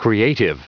Creative.